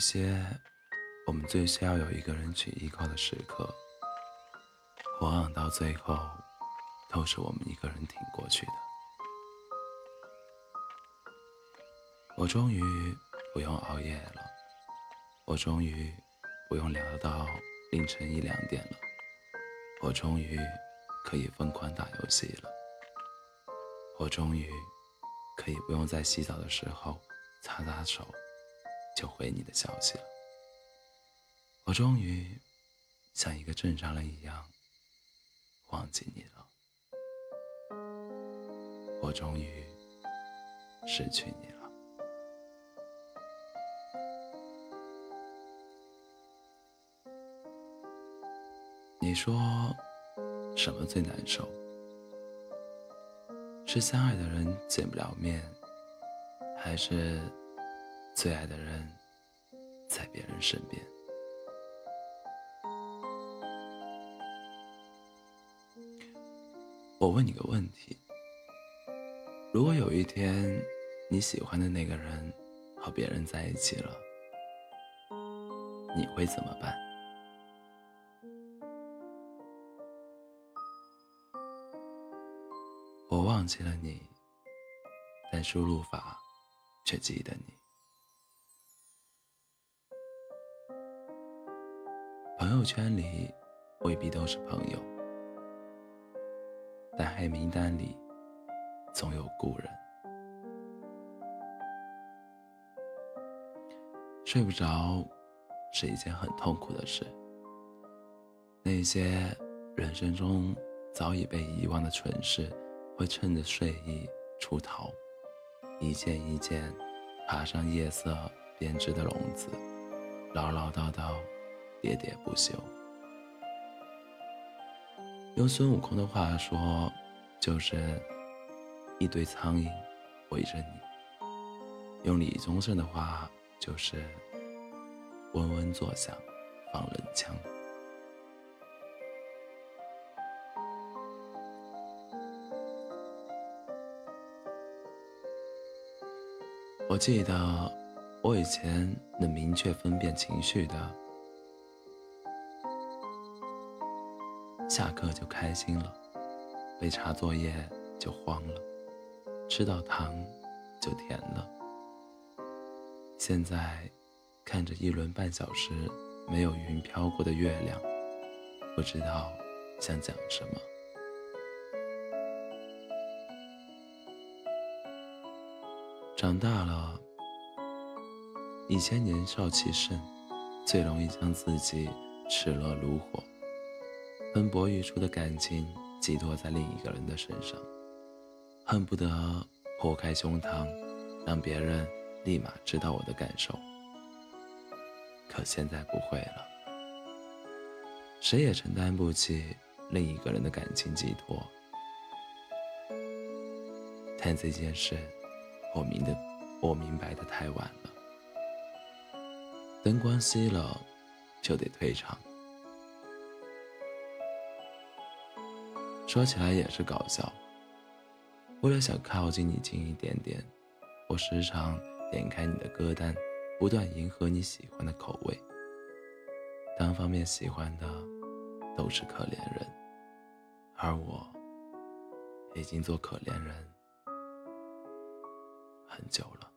些我们最需要有一个人去依靠的时刻，往往到最后都是我们一个人挺过去的。我终于不用熬夜了，我终于不用聊到凌晨一两点了，我终于可以疯狂打游戏了，我终于可以不用在洗澡的时候擦擦手。就回你的消息了。我终于像一个正常人一样忘记你了。我终于失去你了。你说什么最难受？是相爱的人见不了面，还是？最爱的人在别人身边。我问你个问题：如果有一天你喜欢的那个人和别人在一起了，你会怎么办？我忘记了你，但输入法却记得你。朋友圈里未必都是朋友，但黑名单里总有故人。睡不着是一件很痛苦的事。那些人生中早已被遗忘的蠢事，会趁着睡意出逃，一件一件爬上夜色编织的笼子，唠唠叨叨。喋喋不休。用孙悟空的话说，就是一堆苍蝇围着你；用李宗盛的话，就是嗡嗡作响，放冷枪。我记得，我以前能明确分辨情绪的。下课就开心了，被查作业就慌了，吃到糖就甜了。现在看着一轮半小时没有云飘过的月亮，不知道想讲什么。长大了，以前年少气盛，最容易将自己炽热如火。喷薄欲出的感情寄托在另一个人的身上，恨不得破开胸膛，让别人立马知道我的感受。可现在不会了，谁也承担不起另一个人的感情寄托。但这件事，我明的，我明白的太晚了。灯光熄了，就得退场。说起来也是搞笑。为了想靠近你近一点点，我时常点开你的歌单，不断迎合你喜欢的口味。单方面喜欢的都是可怜人，而我已经做可怜人很久了。